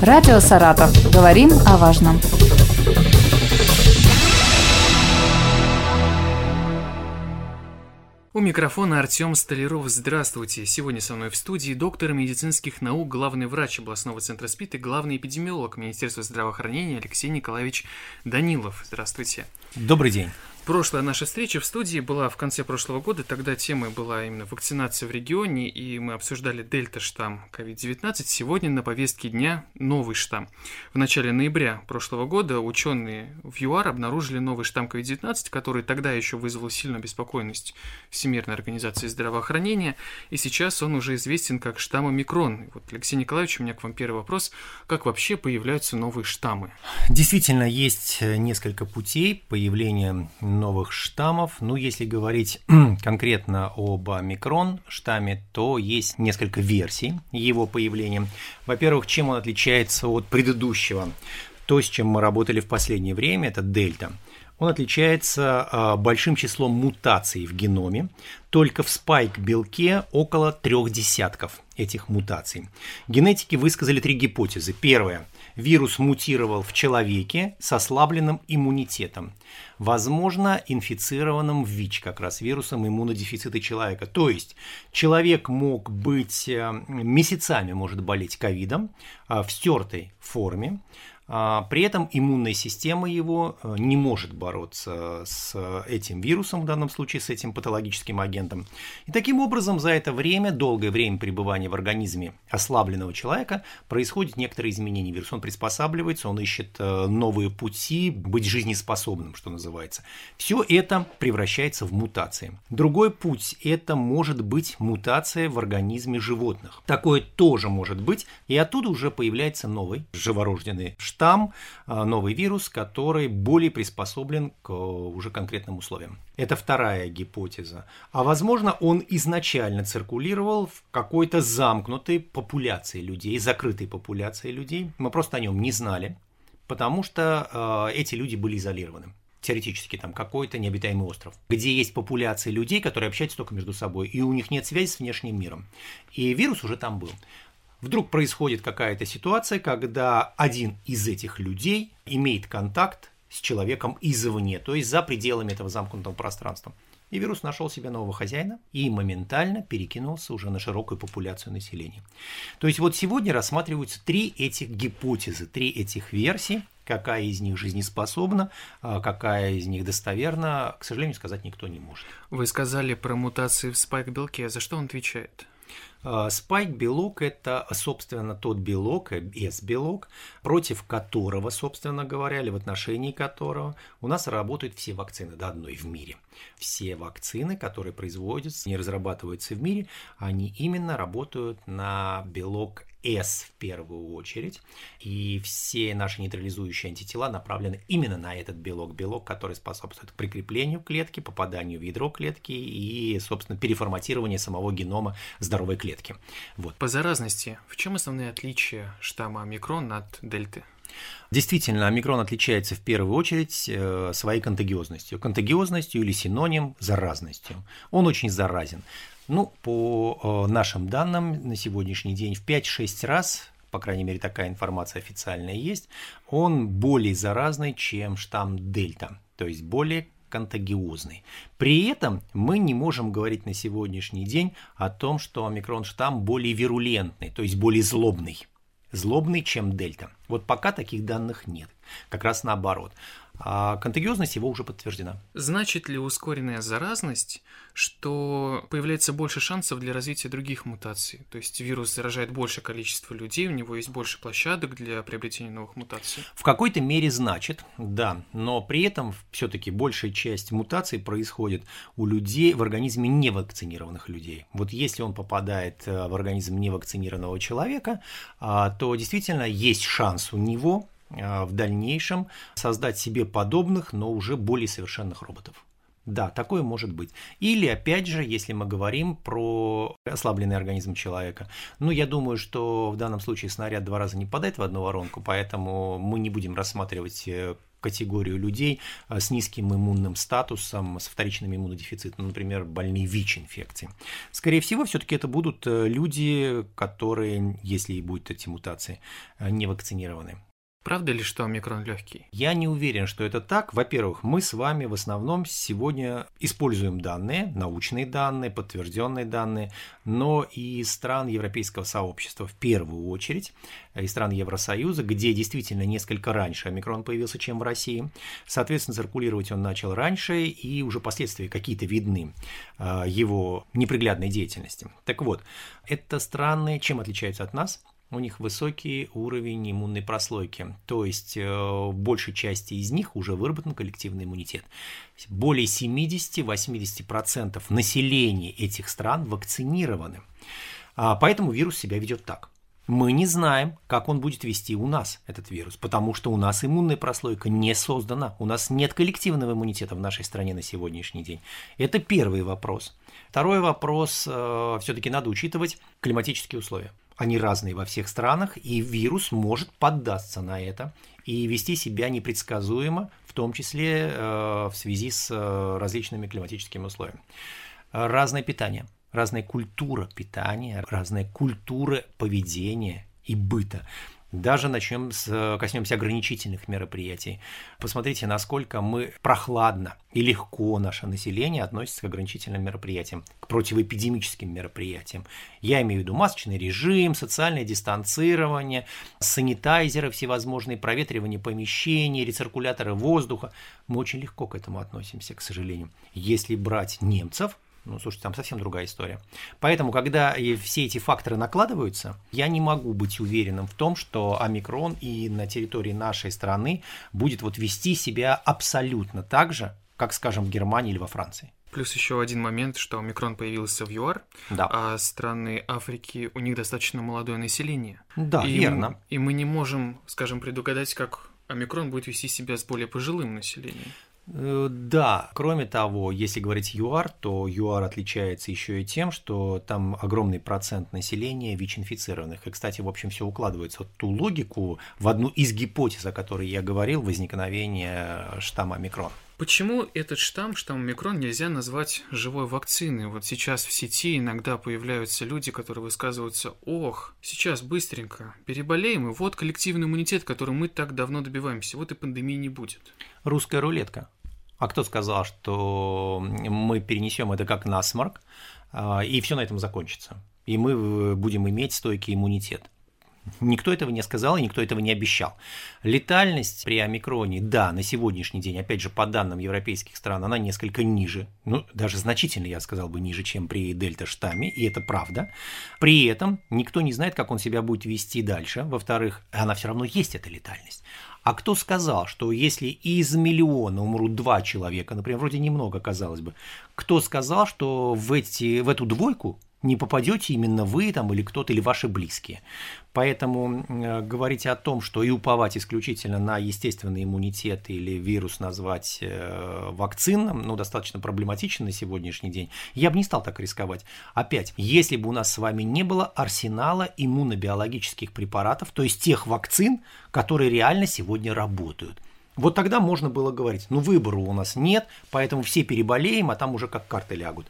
Радио «Саратов». Говорим о важном. У микрофона Артем Столяров. Здравствуйте. Сегодня со мной в студии доктор медицинских наук, главный врач областного центра СПИД и главный эпидемиолог Министерства здравоохранения Алексей Николаевич Данилов. Здравствуйте. Добрый день. Прошлая наша встреча в студии была в конце прошлого года, тогда темой была именно вакцинация в регионе, и мы обсуждали дельта-штамм COVID-19. Сегодня на повестке дня новый штамм. В начале ноября прошлого года ученые в ЮАР обнаружили новый штамм COVID-19, который тогда еще вызвал сильную беспокойность Всемирной организации здравоохранения, и сейчас он уже известен как штамм омикрон. Вот, Алексей Николаевич, у меня к вам первый вопрос. Как вообще появляются новые штаммы? Действительно, есть несколько путей появления новых штаммов. Ну, если говорить конкретно об омикрон штамме, то есть несколько версий его появления. Во-первых, чем он отличается от предыдущего? То, с чем мы работали в последнее время, это дельта. Он отличается а, большим числом мутаций в геноме. Только в спайк-белке около трех десятков этих мутаций. Генетики высказали три гипотезы. Первая – вирус мутировал в человеке с ослабленным иммунитетом, возможно, инфицированным ВИЧ, как раз вирусом иммунодефицита человека. То есть человек мог быть э, месяцами, может болеть ковидом э, в стертой форме, при этом иммунная система его э, не может бороться с этим вирусом, в данном случае с этим патологическим агентом. И таким образом за это время, долгое время пребывания в организме ослабленного человека, происходит некоторые изменения. Вирус он приспосабливается, он ищет э, новые пути быть жизнеспособным, что называется. Все это превращается в мутации. Другой путь – это может быть мутация в организме животных. Такое тоже может быть, и оттуда уже появляется новый живорожденный штамм, а, новый вирус, который более приспособлен к уже конкретным условиям. Это вторая гипотеза. А возможно, он изначально циркулировал в какой-то замкнутой популяции людей, закрытой популяции людей. Мы просто о нем не знали, потому что э, эти люди были изолированы теоретически там какой-то необитаемый остров, где есть популяции людей, которые общаются только между собой, и у них нет связи с внешним миром. И вирус уже там был. Вдруг происходит какая-то ситуация, когда один из этих людей имеет контакт с человеком извне, то есть за пределами этого замкнутого пространства. И вирус нашел себе нового хозяина и моментально перекинулся уже на широкую популяцию населения. То есть вот сегодня рассматриваются три этих гипотезы, три этих версии, какая из них жизнеспособна, а какая из них достоверна, к сожалению, сказать никто не может. Вы сказали про мутации в спайк-белке, за что он отвечает? А, спайк-белок – это, собственно, тот белок, S-белок, против которого, собственно говоря, или в отношении которого у нас работают все вакцины до одной в мире. Все вакцины, которые производятся, не разрабатываются в мире, они именно работают на белок S в первую очередь, и все наши нейтрализующие антитела направлены именно на этот белок, белок, который способствует прикреплению клетки, попаданию в ядро клетки и, собственно, переформатированию самого генома здоровой клетки. Вот. По заразности, в чем основные отличия штамма омикрон от дельты? Действительно, омикрон отличается в первую очередь э, своей контагиозностью. Контагиозностью или синоним заразностью. Он очень заразен. Ну, по э, нашим данным, на сегодняшний день в 5-6 раз, по крайней мере, такая информация официальная есть, он более заразный, чем штамм Дельта, то есть более контагиозный. При этом мы не можем говорить на сегодняшний день о том, что омикрон штамм более вирулентный, то есть более злобный. Злобный, чем дельта. Вот пока таких данных нет. Как раз наоборот а контагиозность его уже подтверждена. Значит ли ускоренная заразность, что появляется больше шансов для развития других мутаций? То есть вирус заражает большее количество людей, у него есть больше площадок для приобретения новых мутаций? В какой-то мере значит, да, но при этом все-таки большая часть мутаций происходит у людей в организме невакцинированных людей. Вот если он попадает э, в организм невакцинированного человека, а, то действительно есть шанс у него в дальнейшем создать себе подобных, но уже более совершенных роботов. Да, такое может быть. Или, опять же, если мы говорим про ослабленный организм человека, ну, я думаю, что в данном случае снаряд два раза не падает в одну воронку, поэтому мы не будем рассматривать э, категорию людей э, с низким иммунным статусом, с вторичным иммунодефицитом, например, больные ВИЧ-инфекцией. Скорее всего, все-таки это будут э, люди, которые, если и будут эти мутации, э, не вакцинированы. Правда ли, что омикрон легкий? Я не уверен, что это так. Во-первых, мы с вами в основном сегодня используем данные, научные данные, подтвержденные данные, но и стран европейского сообщества в первую очередь, из стран Евросоюза, где действительно несколько раньше омикрон появился, чем в России. Соответственно, циркулировать он начал раньше, и уже последствия какие-то видны а, его неприглядной деятельности. Так вот, это страны чем отличаются от нас? У них высокий уровень иммунной прослойки, то есть э, в большей части из них уже выработан коллективный иммунитет. Более 70-80% населения этих стран вакцинированы, а поэтому вирус себя ведет так. Мы не знаем, как он будет вести у нас этот вирус, потому что у нас иммунная прослойка не создана, у нас нет коллективного иммунитета в нашей стране на сегодняшний день. Это первый вопрос. Второй вопрос, э, все-таки надо учитывать климатические условия. Они разные во всех странах, и вирус может поддаться на это и вести себя непредсказуемо, в том числе э, в связи с э, различными климатическими условиями. Разное питание, разная культура питания, разная культура поведения и быта. Даже начнем с, коснемся ограничительных мероприятий. Посмотрите, насколько мы прохладно и легко наше население относится к ограничительным мероприятиям, к противоэпидемическим мероприятиям. Я имею в виду масочный режим, социальное дистанцирование, санитайзеры всевозможные, проветривание помещений, рециркуляторы воздуха. Мы очень легко к этому относимся, к сожалению. Если брать немцев, ну, слушайте, там совсем другая история. Поэтому, когда все эти факторы накладываются, я не могу быть уверенным в том, что омикрон и на территории нашей страны будет вот вести себя абсолютно так же, как, скажем, в Германии или во Франции. Плюс еще один момент, что омикрон появился в ЮАР, да. а страны Африки, у них достаточно молодое население. Да, и, верно. И мы не можем, скажем, предугадать, как омикрон будет вести себя с более пожилым населением. Э, да, кроме того, если говорить ЮАР, то ЮАР отличается еще и тем, что там огромный процент населения ВИЧ-инфицированных. И, кстати, в общем, все укладывается в ту логику, в одну из гипотез, о которой я говорил, возникновения штамма омикрон. Почему этот штамм, штамм омикрон, нельзя назвать живой вакциной? Вот сейчас в сети иногда появляются люди, которые высказываются, ох, сейчас быстренько переболеем, и вот коллективный иммунитет, который мы так давно добиваемся, вот и пандемии не будет. Русская рулетка. А кто сказал, что мы перенесем это как насморк, а, и все на этом закончится? И мы будем иметь стойкий иммунитет. Никто этого не сказал и никто этого не обещал. Летальность при омикроне, да, на сегодняшний день, опять же, по данным европейских стран, она несколько ниже, ну, даже значительно, я сказал бы, ниже, чем при дельта-штамме, и это правда. При этом никто не знает, как он себя будет вести дальше. Во-вторых, она все равно есть, эта летальность. А кто сказал, что если из миллиона умрут два человека, например, вроде немного, казалось бы, кто сказал, что в, эти, в эту двойку не попадете именно вы там или кто-то, или ваши близкие. Поэтому э, говорить о том, что и уповать исключительно на естественный иммунитет или вирус назвать э, вакцинным, ну, достаточно проблематично на сегодняшний день, я бы не стал так рисковать. Опять, если бы у нас с вами не было арсенала иммунобиологических препаратов, то есть тех вакцин, которые реально сегодня работают. Вот тогда можно было говорить, ну выбора у нас нет, поэтому все переболеем, а там уже как карты лягут.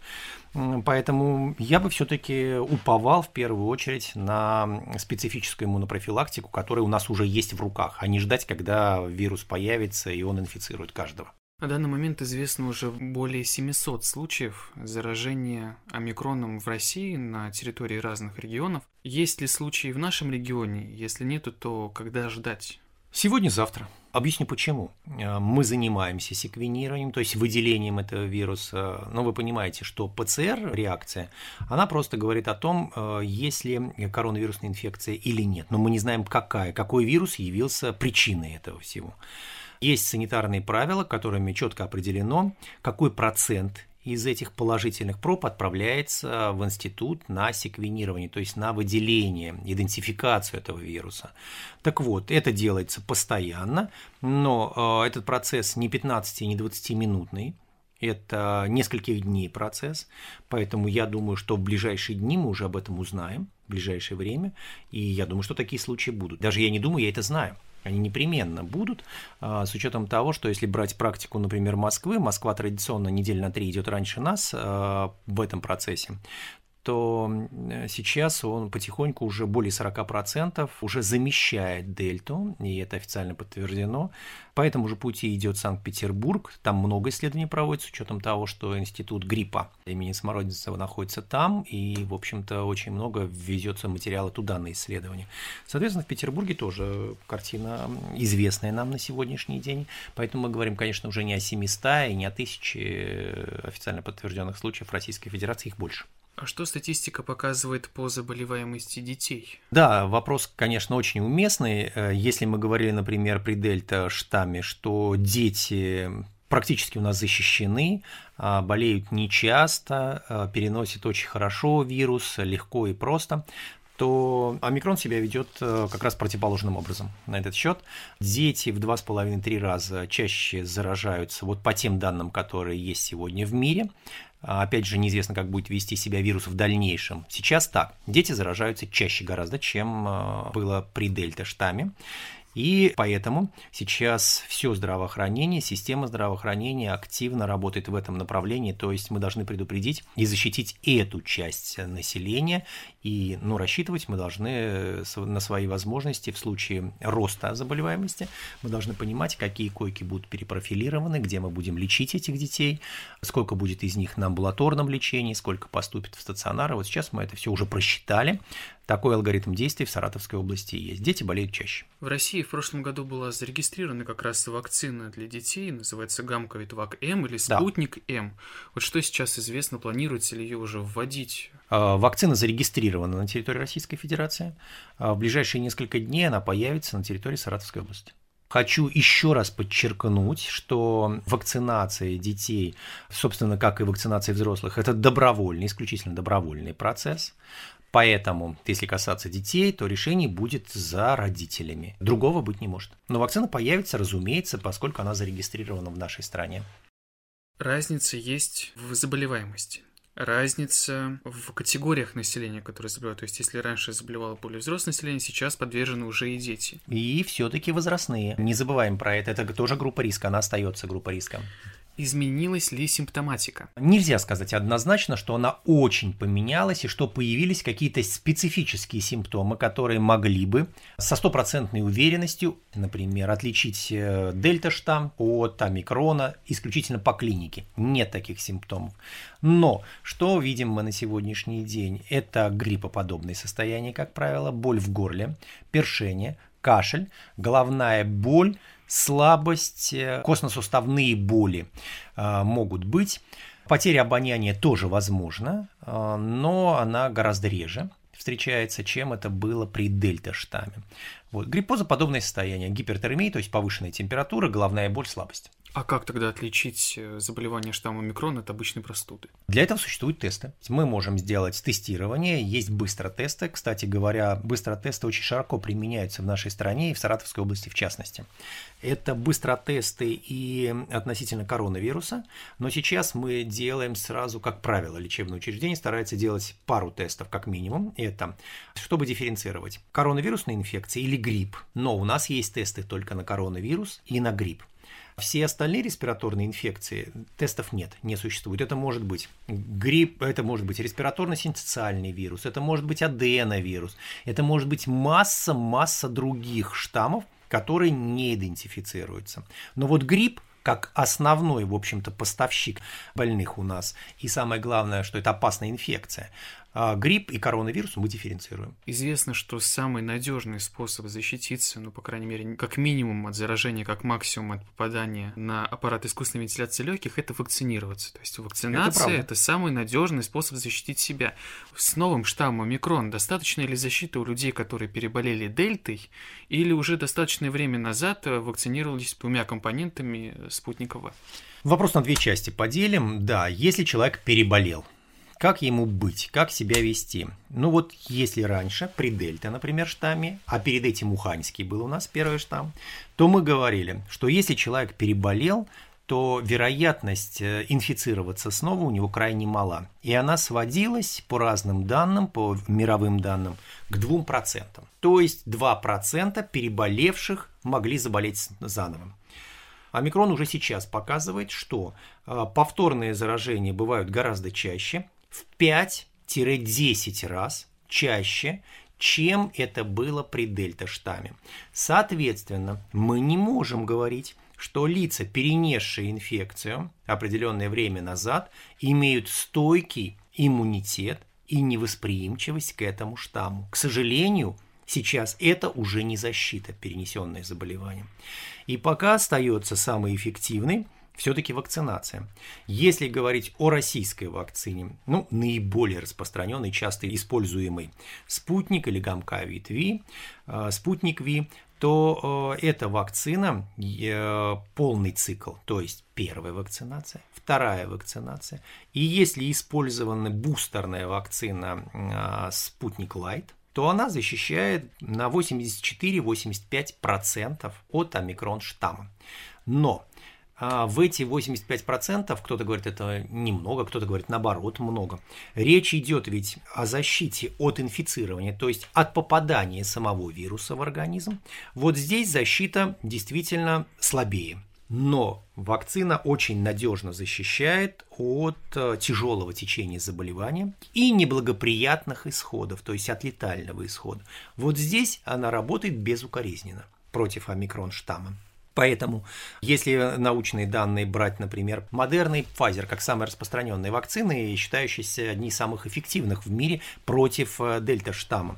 Поэтому я бы все-таки уповал в первую очередь на специфическую иммунопрофилактику, которая у нас уже есть в руках, а не ждать, когда вирус появится и он инфицирует каждого. На данный момент известно уже более 700 случаев заражения омикроном в России на территории разных регионов. Есть ли случаи в нашем регионе? Если нету, то когда ждать? Сегодня-завтра. Объясню почему. Э, мы занимаемся секвенированием, то есть выделением этого вируса, но вы понимаете, что ПЦР-реакция, она просто говорит о том, э, есть ли коронавирусная инфекция или нет, но мы не знаем, какая, какой вирус явился причиной этого всего. Есть санитарные правила, которыми четко определено, какой процент из этих положительных проб отправляется в институт на секвенирование, то есть на выделение, идентификацию этого вируса. Так вот, это делается постоянно, но э, этот процесс не 15, не 20 минутный, Это нескольких дней процесс, поэтому я думаю, что в ближайшие дни мы уже об этом узнаем, в ближайшее время, и я думаю, что такие случаи будут. Даже я не думаю, я это знаю. Они непременно будут, а, с учетом того, что если брать практику, например, Москвы, Москва традиционно неделю на три идет раньше нас а, в этом процессе, то сейчас он потихоньку уже более 40% уже замещает дельту, и это официально подтверждено. По этому же пути идет Санкт-Петербург, там много исследований проводится, с учетом того, что институт гриппа имени Смородинцева находится там, и, в общем-то, очень много везется материала туда на исследование. Соответственно, в Петербурге тоже картина известная нам на сегодняшний день, поэтому мы говорим, конечно, уже не о 700 и не о 1000 официально подтвержденных случаев в Российской Федерации, их больше. А что статистика показывает по заболеваемости детей? Да, вопрос, конечно, очень уместный. Э, если мы говорили, например, при дельта-штамме, что дети практически у нас защищены, а, болеют нечасто, а, переносят очень хорошо вирус, легко и просто, то омикрон себя ведет э, как раз противоположным образом на этот счет. Дети в 2,5-3 раза чаще заражаются, вот по тем данным, которые есть сегодня в мире, опять же, неизвестно, как будет вести себя вирус в дальнейшем. Сейчас так, дети заражаются чаще гораздо, чем а, было при дельта-штамме. И поэтому сейчас все здравоохранение, система здравоохранения активно работает в этом направлении, то есть мы должны предупредить и защитить эту часть населения, и ну, рассчитывать мы должны на свои возможности в случае роста заболеваемости, мы должны понимать, какие койки будут перепрофилированы, где мы будем лечить этих детей, сколько будет из них на амбулаторном лечении, сколько поступит в стационары. Вот сейчас мы это все уже просчитали, такой алгоритм действий в Саратовской области есть. Дети болеют чаще. В России в прошлом году была зарегистрирована как раз вакцина для детей, называется Гамковитвак М или Спутник да. М. Вот что сейчас известно, планируется ли ее уже вводить? А, вакцина зарегистрирована на территории Российской Федерации. А, в ближайшие несколько дней она появится на территории Саратовской области. Хочу еще раз подчеркнуть, что вакцинация детей, собственно, как и вакцинация взрослых, это добровольный, исключительно добровольный процесс. Поэтому, если касаться детей, то решение будет за родителями. Другого быть не может. Но вакцина появится, разумеется, поскольку она зарегистрирована в нашей стране. Разница есть в заболеваемости разница в категориях населения, которые заболевают. То есть, если раньше заболевало более взрослое население, сейчас подвержены уже и дети. И все-таки возрастные. Не забываем про это. Это тоже группа риска, она остается группа риска. Изменилась ли симптоматика? Нельзя сказать однозначно, что она очень поменялась и что появились какие-то специфические симптомы, которые могли бы со стопроцентной уверенностью, например, отличить э, дельта-штамм от омикрона исключительно по клинике. Нет таких симптомов. Но что видим мы на сегодняшний день? Это гриппоподобные состояния, как правило, боль в горле, першение, кашель, головная боль, слабость, э, костно-суставные боли э, могут быть. Потеря обоняния тоже возможна, э, но она гораздо реже встречается, чем это было при дельта-штамме. Вот. Гриппоза подобное состояние, гипертермия, то есть повышенная температура, головная боль, слабость. А как тогда отличить э, заболевание штамма микрон от обычной простуды? Для этого существуют тесты. Мы можем сделать тестирование, есть быстротесты. Кстати говоря, быстротесты очень широко применяются в нашей стране и в Саратовской области в частности. Это быстротесты и относительно коронавируса, но сейчас мы делаем сразу, как правило, лечебное учреждение старается делать пару тестов как минимум. Это чтобы дифференцировать коронавирусные инфекции или грипп. Но у нас есть тесты только на коронавирус и на грипп. Все остальные респираторные инфекции тестов нет, не существует. Это может быть грипп, это может быть респираторно-синтециальный вирус, это может быть аденовирус, это может быть масса-масса других штаммов, которые не идентифицируются. Но вот грипп как основной, в общем-то, поставщик больных у нас. И самое главное, что это опасная инфекция. А, грипп и коронавирус мы дифференцируем. Известно, что самый надежный способ защититься, ну, по крайней мере, как минимум от заражения, как максимум от попадания на аппарат искусственной вентиляции легких, это вакцинироваться. То есть вакцинация это, это самый надежный способ защитить себя. С новым штаммом омикрон достаточно ли защиты у людей, которые переболели дельтой, или уже достаточное время назад вакцинировались двумя компонентами спутникова? Вопрос на две части поделим. Да, если человек переболел, как ему быть, как себя вести? Ну вот если раньше, при дельта, например, штамме, а перед этим уханьский был у нас первый штамм, то мы говорили, что если человек переболел, то вероятность э, инфицироваться снова у него крайне мала. И она сводилась по разным данным, по мировым данным, к 2%. То есть 2% переболевших могли заболеть заново. Омикрон уже сейчас показывает, что э, повторные заражения бывают гораздо чаще, в 5-10 раз чаще, чем это было при дельта-штамме. Соответственно, мы не можем говорить, что лица, перенесшие инфекцию определенное время назад, имеют стойкий иммунитет и невосприимчивость к этому штамму. К сожалению, сейчас это уже не защита перенесенное заболевание. И пока остается самый эффективный – все-таки вакцинация. Если говорить о российской вакцине, ну, наиболее распространенной, часто используемой спутник или гамма-ковид Ви, э, спутник Ви, то э, эта вакцина э, полный цикл, то есть первая вакцинация, вторая вакцинация. И если использована бустерная вакцина Спутник Лайт, то она защищает на 84-85% от омикрон штамма. Но а в эти 85% кто-то говорит, это немного, кто-то говорит, наоборот, много. Речь идет ведь о защите от инфицирования, то есть от попадания самого вируса в организм. Вот здесь защита действительно слабее. Но вакцина очень надежно защищает от э, тяжелого течения заболевания и неблагоприятных исходов, то есть от летального исхода. Вот здесь она работает безукоризненно против омикрон штамма. Поэтому, если научные данные брать, например, Модерна и Pfizer как самые распространенные вакцины, считающиеся одни из самых эффективных в мире против э, дельта-штамма,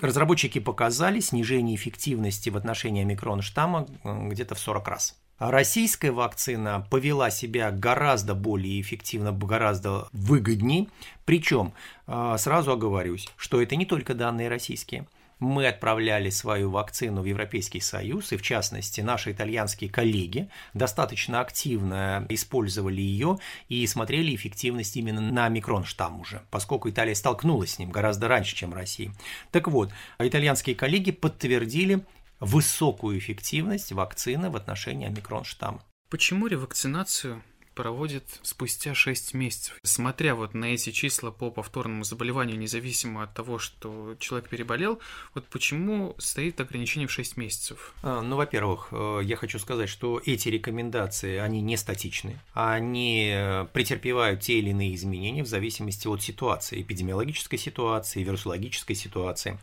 разработчики показали снижение эффективности в отношении омикрон штамма э, где-то в 40 раз. Российская вакцина повела себя гораздо более эффективно, гораздо выгоднее. Причем, э, сразу оговорюсь, что это не только данные российские – мы отправляли свою вакцину в Европейский Союз, и в частности наши итальянские коллеги достаточно активно использовали ее и смотрели эффективность именно на микрон штамм уже, поскольку Италия столкнулась с ним гораздо раньше, чем Россия. Так вот, итальянские коллеги подтвердили высокую эффективность вакцины в отношении омикрон штамма. Почему ревакцинацию проводит спустя 6 месяцев. Смотря вот на эти числа по повторному заболеванию, независимо от того, что человек переболел, вот почему стоит ограничение в 6 месяцев? А, ну, во-первых, э, я хочу сказать, что эти рекомендации, они не статичны. Они э, претерпевают те или иные изменения в зависимости от ситуации, эпидемиологической ситуации, вирусологической ситуации.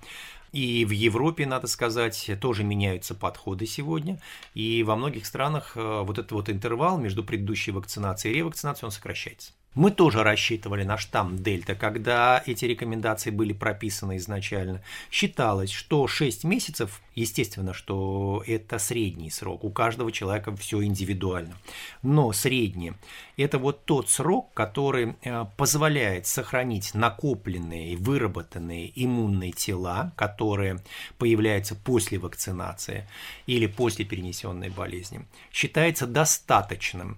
И в Европе, надо сказать, тоже меняются подходы сегодня. И во многих странах э, вот этот вот интервал между предыдущей вакцинацией и ревакцинацией, он сокращается. Мы тоже рассчитывали на штамм Дельта, когда эти рекомендации были прописаны изначально. Считалось, что 6 месяцев, естественно, что это средний срок, у каждого человека все индивидуально, но средний – это вот тот срок, который э, позволяет сохранить накопленные, выработанные иммунные тела, которые появляются после вакцинации или после перенесенной болезни, считается достаточным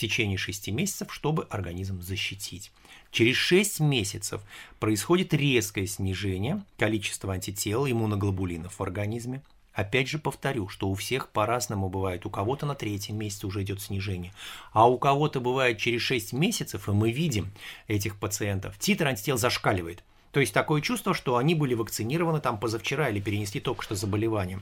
течение 6 месяцев, чтобы организм защитить. Через 6 месяцев происходит резкое снижение количества антител иммуноглобулинов в организме. Опять же повторю, что у всех по-разному бывает. У кого-то на третьем месяце уже идет снижение, а у кого-то бывает через 6 месяцев, и мы видим этих пациентов, титр антител зашкаливает. То есть такое чувство, что они были вакцинированы там позавчера или перенесли только что заболевание.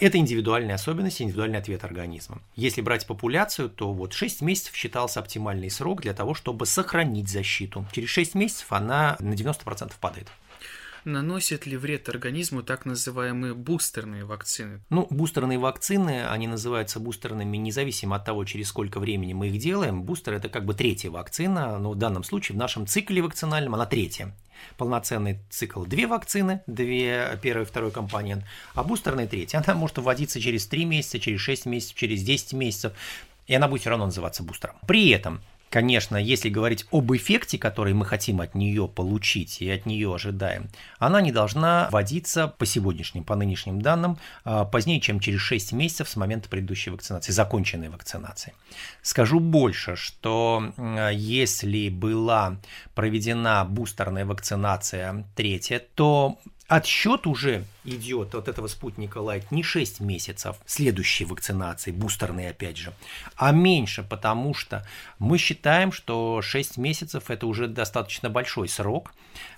Это индивидуальные особенности, индивидуальный ответ организма. Если брать популяцию, то вот 6 месяцев считался оптимальный срок для того, чтобы сохранить защиту. Через 6 месяцев она на 90% падает. Наносят ли вред организму так называемые бустерные вакцины? Ну, бустерные вакцины, они называются бустерными независимо от того, через сколько времени мы их делаем. Бустер – это как бы третья вакцина, но в данном случае в нашем цикле вакцинальном она третья полноценный цикл две вакцины, две, первый и второй компонент, а бустерный третий. Она может вводиться через 3 месяца, через 6 месяцев, через 10 месяцев, и она будет все равно называться бустером. При этом Конечно, если говорить об эффекте, который мы хотим от нее получить и от нее ожидаем, она не должна вводиться по сегодняшним, по нынешним данным, а, позднее, чем через 6 месяцев с момента предыдущей вакцинации, законченной вакцинации. Скажу больше, что если была проведена бустерная вакцинация третья, то Отсчет уже идет от этого спутника Light не 6 месяцев следующей вакцинации, бустерной опять же, а меньше, потому что мы считаем, что 6 месяцев это уже достаточно большой срок,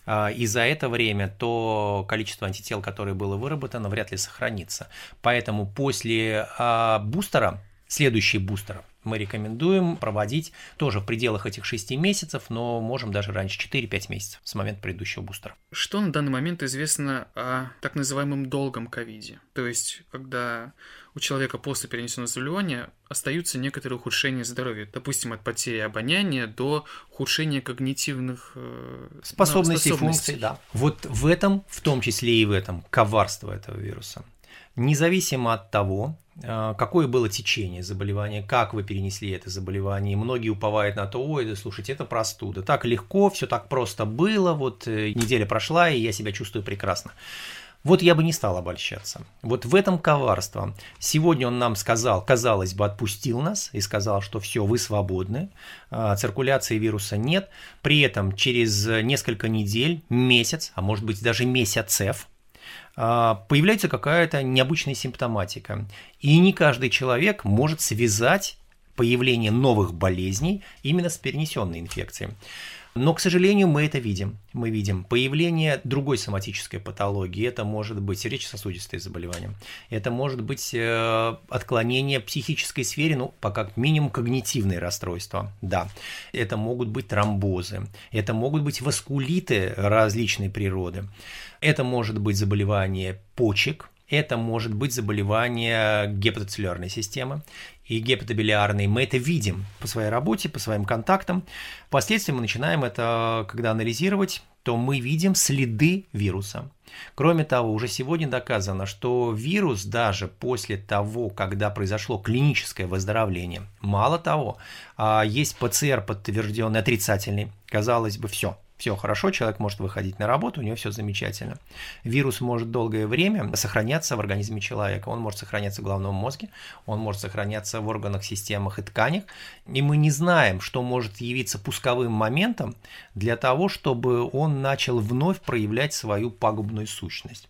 а, и за это время то количество антител, которое было выработано, вряд ли сохранится. Поэтому после а, бустера, следующий бустер, мы рекомендуем проводить тоже в пределах этих 6 месяцев, но можем даже раньше 4-5 месяцев с момента предыдущего бустера. Что на данный момент известно о так называемом долгом ковиде? То есть, когда у человека после перенесенного заболевания остаются некоторые ухудшения здоровья, допустим, от потери обоняния до ухудшения когнитивных э, способностей, способностей, функций. Да. Вот в этом, в том числе и в этом, коварство этого вируса. Независимо от того, какое было течение заболевания, как вы перенесли это заболевание. Многие уповают на то, ой, да слушайте, это простуда. Так легко, все так просто было, вот э, неделя прошла, и я себя чувствую прекрасно. Вот я бы не стал обольщаться. Вот в этом коварство. Сегодня он нам сказал, казалось бы, отпустил нас и сказал, что все, вы свободны, а, циркуляции вируса нет. При этом через несколько недель, месяц, а может быть даже месяцев, а, появляется какая-то необычная симптоматика. И не каждый человек может связать появление новых болезней именно с перенесенной инфекцией. Но, к сожалению, мы это видим. Мы видим появление другой соматической патологии. Это может быть сердечно-сосудистые заболевания. Это может быть э, отклонение психической сфере, ну, пока как минимум когнитивные расстройства. Да. Это могут быть тромбозы. Это могут быть васкулиты различной природы. Это может быть заболевание почек, это может быть заболевание гепатоцеллярной системы и гепатобилиарной. Мы это видим по своей работе, по своим контактам. Впоследствии мы начинаем это, когда анализировать, то мы видим следы вируса. Кроме того, уже сегодня доказано, что вирус даже после того, когда произошло клиническое выздоровление, мало того, а есть ПЦР подтвержденный отрицательный, казалось бы, все – все хорошо, человек может выходить на работу, у него все замечательно. Вирус может долгое время сохраняться в организме человека. Он может сохраняться в головном мозге, он может сохраняться в органах, системах и тканях. И мы не знаем, что может явиться пусковым моментом для того, чтобы он начал вновь проявлять свою пагубную сущность.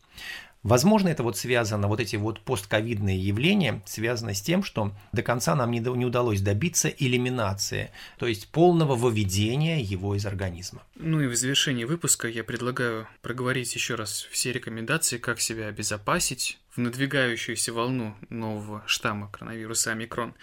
Возможно, это вот связано, вот эти вот постковидные явления связаны с тем, что до конца нам не, не удалось добиться элиминации, то есть полного выведения его из организма. Ну и в завершении выпуска я предлагаю проговорить еще раз все рекомендации, как себя обезопасить в надвигающуюся волну нового штамма коронавируса омикрон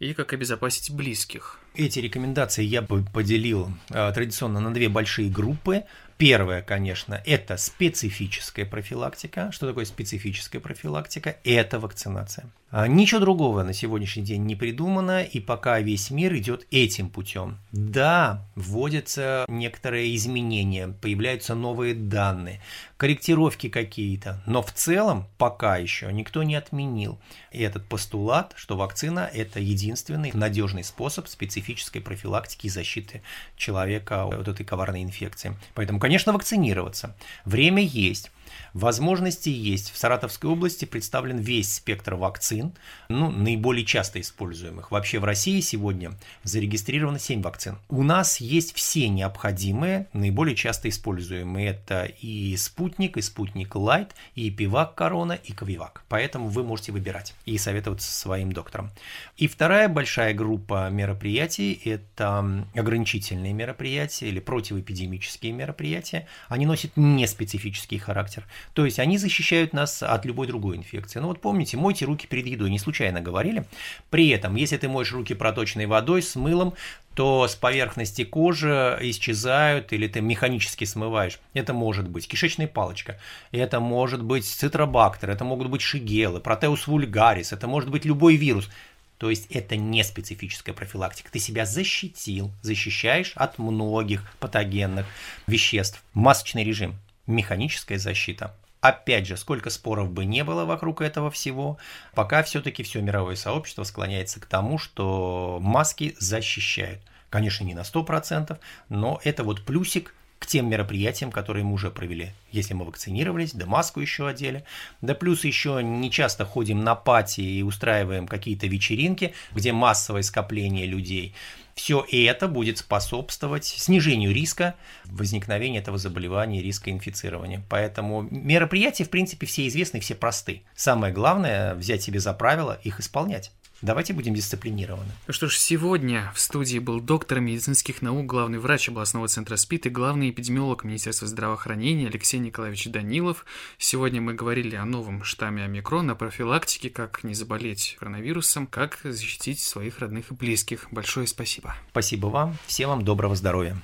и как обезопасить близких. Эти рекомендации я бы поделил э, традиционно на две большие группы. Первое, конечно, это специфическая профилактика. Что такое специфическая профилактика? Это вакцинация. А ничего другого на сегодняшний день не придумано, и пока весь мир идет этим путем. Да, вводятся некоторые изменения, появляются новые данные, корректировки какие-то, но в целом пока еще никто не отменил этот постулат, что вакцина – это единственный надежный способ специфической профилактики и защиты человека от этой коварной инфекции. Поэтому, конечно, вакцинироваться. Время есть. Возможности есть. В Саратовской области представлен весь спектр вакцин, ну, наиболее часто используемых. Вообще в России сегодня зарегистрировано 7 вакцин. У нас есть все необходимые, наиболее часто используемые. Это и спутник, и спутник Лайт, и пивак Корона, и Ковивак. Поэтому вы можете выбирать и советоваться со своим доктором. И вторая большая группа мероприятий – это ограничительные мероприятия или противоэпидемические мероприятия. Они носят неспецифический характер. То есть они защищают нас от любой другой инфекции. Ну вот помните, мойте руки перед едой, не случайно говорили. При этом, если ты моешь руки проточной водой с мылом, то с поверхности кожи исчезают или ты механически смываешь. Это может быть кишечная палочка, это может быть цитробактер, это могут быть шигелы, протеус вульгарис, это может быть любой вирус. То есть это не специфическая профилактика. Ты себя защитил, защищаешь от многих патогенных веществ. Масочный режим механическая защита. Опять же, сколько споров бы не было вокруг этого всего, пока все-таки все мировое сообщество склоняется к тому, что маски защищают. Конечно, не на 100%, но это вот плюсик к тем мероприятиям, которые мы уже провели. Если мы вакцинировались, да маску еще одели, да плюс еще не часто ходим на пати и устраиваем какие-то вечеринки, где массовое скопление людей. Все это будет способствовать снижению риска возникновения этого заболевания, риска инфицирования. Поэтому мероприятия, в принципе, все известны, все просты. Самое главное – взять себе за правило их исполнять. Давайте будем дисциплинированы. Ну что ж, сегодня в студии был доктор медицинских наук, главный врач областного центра СПИД и главный эпидемиолог Министерства здравоохранения Алексей Николаевич Данилов. Сегодня мы говорили о новом штамме омикрон, о профилактике, как не заболеть коронавирусом, как защитить своих родных и близких. Большое спасибо. Спасибо вам. Всем вам доброго здоровья.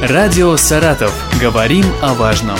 Радио «Саратов». Говорим о важном.